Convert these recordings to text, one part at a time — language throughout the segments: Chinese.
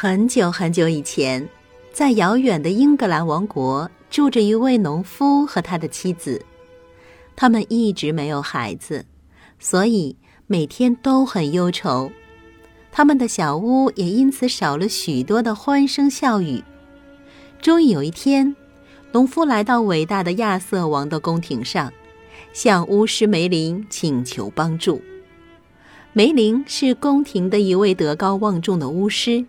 很久很久以前，在遥远的英格兰王国，住着一位农夫和他的妻子。他们一直没有孩子，所以每天都很忧愁。他们的小屋也因此少了许多的欢声笑语。终于有一天，农夫来到伟大的亚瑟王的宫廷上，向巫师梅林请求帮助。梅林是宫廷的一位德高望重的巫师。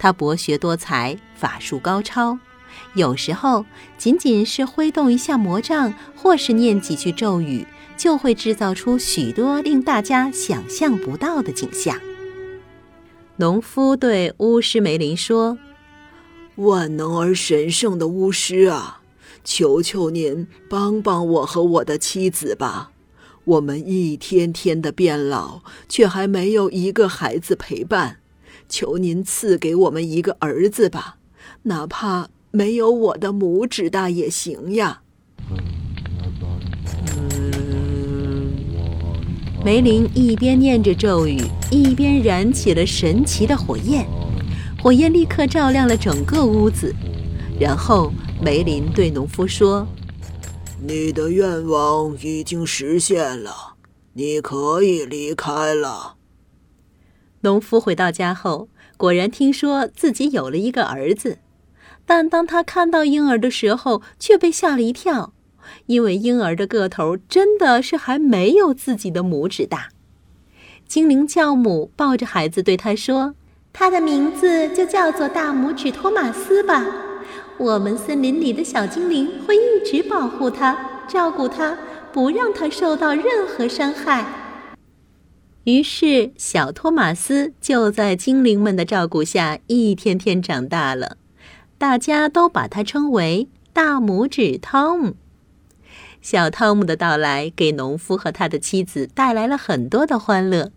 他博学多才，法术高超，有时候仅仅是挥动一下魔杖，或是念几句咒语，就会制造出许多令大家想象不到的景象。农夫对巫师梅林说：“万能而神圣的巫师啊，求求您帮帮我和我的妻子吧！我们一天天的变老，却还没有一个孩子陪伴。”求您赐给我们一个儿子吧，哪怕没有我的拇指大也行呀。梅林一边念着咒语，一边燃起了神奇的火焰，火焰立刻照亮了整个屋子。然后梅林对农夫说：“你的愿望已经实现了，你可以离开了。”农夫回到家后，果然听说自己有了一个儿子，但当他看到婴儿的时候，却被吓了一跳，因为婴儿的个头真的是还没有自己的拇指大。精灵教母抱着孩子对他说：“他的名字就叫做大拇指托马斯吧，我们森林里的小精灵会一直保护他，照顾他，不让他受到任何伤害。”于是，小托马斯就在精灵们的照顾下一天天长大了。大家都把他称为“大拇指汤姆”。小汤姆的到来给农夫和他的妻子带来了很多的欢乐，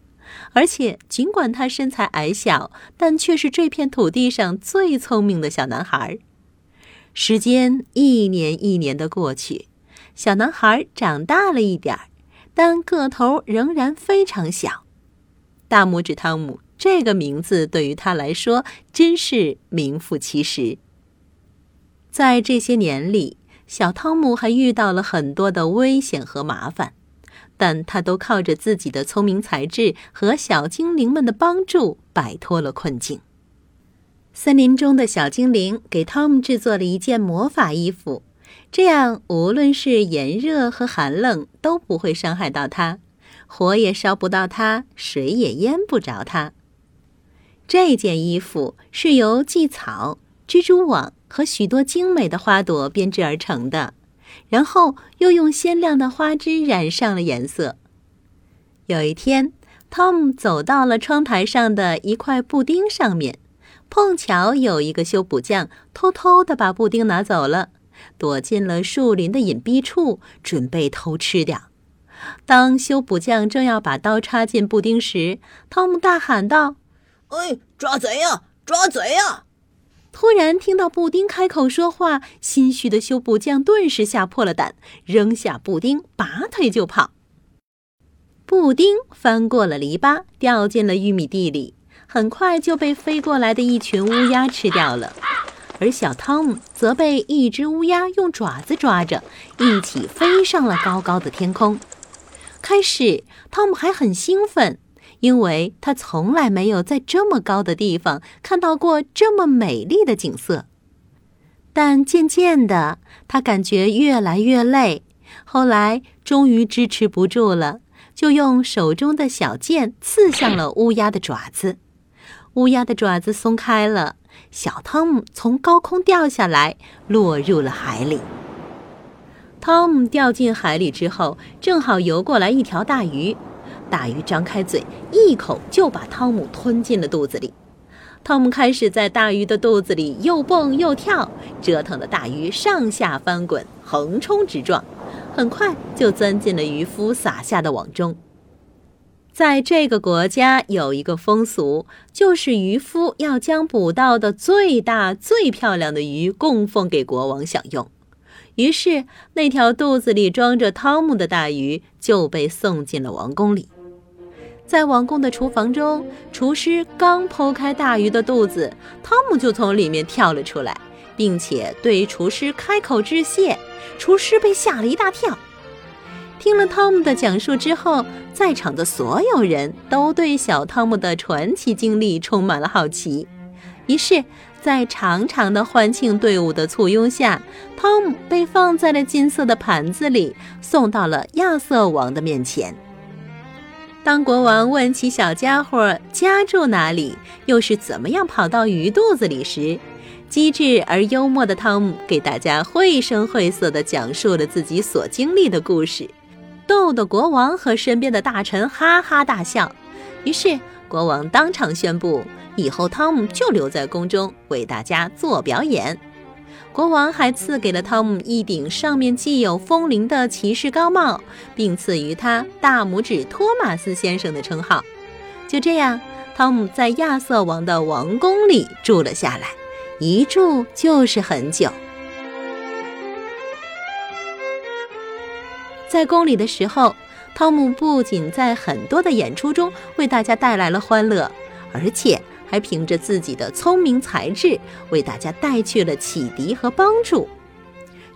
而且尽管他身材矮小，但却是这片土地上最聪明的小男孩。时间一年一年的过去，小男孩长大了一点儿。但个头仍然非常小，大拇指汤姆这个名字对于他来说真是名副其实。在这些年里，小汤姆还遇到了很多的危险和麻烦，但他都靠着自己的聪明才智和小精灵们的帮助摆脱了困境。森林中的小精灵给汤姆制作了一件魔法衣服。这样，无论是炎热和寒冷都不会伤害到它，火也烧不到它，水也淹不着它。这件衣服是由蓟草、蜘蛛网和许多精美的花朵编织而成的，然后又用鲜亮的花枝染上了颜色。有一天，汤姆走到了窗台上的一块布丁上面，碰巧有一个修补匠偷偷地把布丁拿走了。躲进了树林的隐蔽处，准备偷吃掉。当修补匠正要把刀插进布丁时，汤姆大喊道：“哎，抓贼呀！抓贼呀！”突然听到布丁开口说话，心虚的修补匠顿时吓破了胆，扔下布丁，拔腿就跑。布丁翻过了篱笆，掉进了玉米地里，很快就被飞过来的一群乌鸦吃掉了。而小汤姆则被一只乌鸦用爪子抓着，一起飞上了高高的天空。开始，汤姆还很兴奋，因为他从来没有在这么高的地方看到过这么美丽的景色。但渐渐的，他感觉越来越累，后来终于支持不住了，就用手中的小剑刺向了乌鸦的爪子。乌鸦的爪子松开了。小汤姆从高空掉下来，落入了海里。汤姆掉进海里之后，正好游过来一条大鱼。大鱼张开嘴，一口就把汤姆吞进了肚子里。汤姆开始在大鱼的肚子里又蹦又跳，折腾的大鱼上下翻滚，横冲直撞，很快就钻进了渔夫撒下的网中。在这个国家有一个风俗，就是渔夫要将捕到的最大、最漂亮的鱼供奉给国王享用。于是，那条肚子里装着汤姆的大鱼就被送进了王宫里。在王宫的厨房中，厨师刚剖开大鱼的肚子，汤姆就从里面跳了出来，并且对厨师开口致谢。厨师被吓了一大跳。听了汤姆的讲述之后，在场的所有人都对小汤姆的传奇经历充满了好奇。于是，在长长的欢庆队伍的簇拥下，汤姆被放在了金色的盘子里，送到了亚瑟王的面前。当国王问起小家伙家住哪里，又是怎么样跑到鱼肚子里时，机智而幽默的汤姆给大家绘声绘色地讲述了自己所经历的故事，逗得国王和身边的大臣哈哈大笑。于是，国王当场宣布。以后，汤姆就留在宫中为大家做表演。国王还赐给了汤姆一顶上面系有风铃的骑士高帽，并赐予他“大拇指托马斯先生”的称号。就这样，汤姆在亚瑟王的王宫里住了下来，一住就是很久。在宫里的时候，汤姆不仅在很多的演出中为大家带来了欢乐，而且。还凭着自己的聪明才智，为大家带去了启迪和帮助，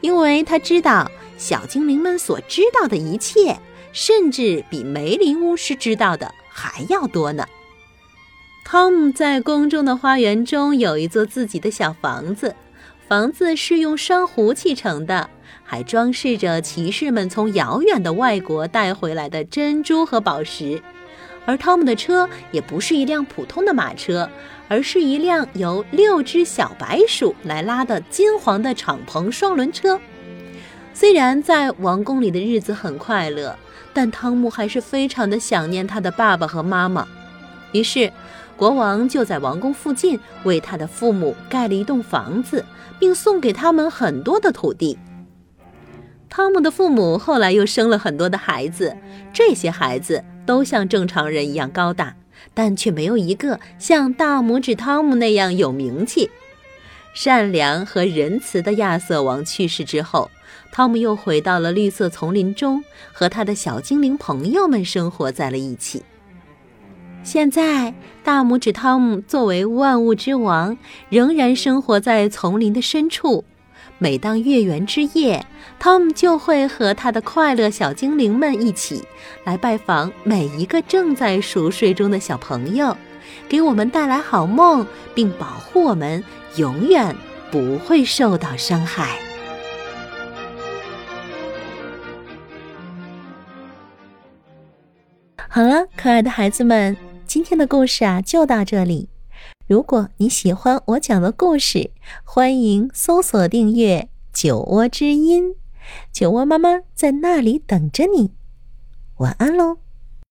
因为他知道小精灵们所知道的一切，甚至比梅林巫师知道的还要多呢。汤姆在宫中的花园中有一座自己的小房子，房子是用珊瑚砌成的，还装饰着骑士们从遥远的外国带回来的珍珠和宝石。而汤姆的车也不是一辆普通的马车，而是一辆由六只小白鼠来拉的金黄的敞篷双轮车。虽然在王宫里的日子很快乐，但汤姆还是非常的想念他的爸爸和妈妈。于是，国王就在王宫附近为他的父母盖了一栋房子，并送给他们很多的土地。汤姆的父母后来又生了很多的孩子，这些孩子。都像正常人一样高大，但却没有一个像大拇指汤姆那样有名气。善良和仁慈的亚瑟王去世之后，汤姆又回到了绿色丛林中，和他的小精灵朋友们生活在了一起。现在，大拇指汤姆作为万物之王，仍然生活在丛林的深处。每当月圆之夜，汤姆就会和他的快乐小精灵们一起来拜访每一个正在熟睡中的小朋友，给我们带来好梦，并保护我们永远不会受到伤害。好了，可爱的孩子们，今天的故事啊就到这里。如果你喜欢我讲的故事，欢迎搜索订阅“酒窝之音”，酒窝妈妈在那里等着你。晚安喽。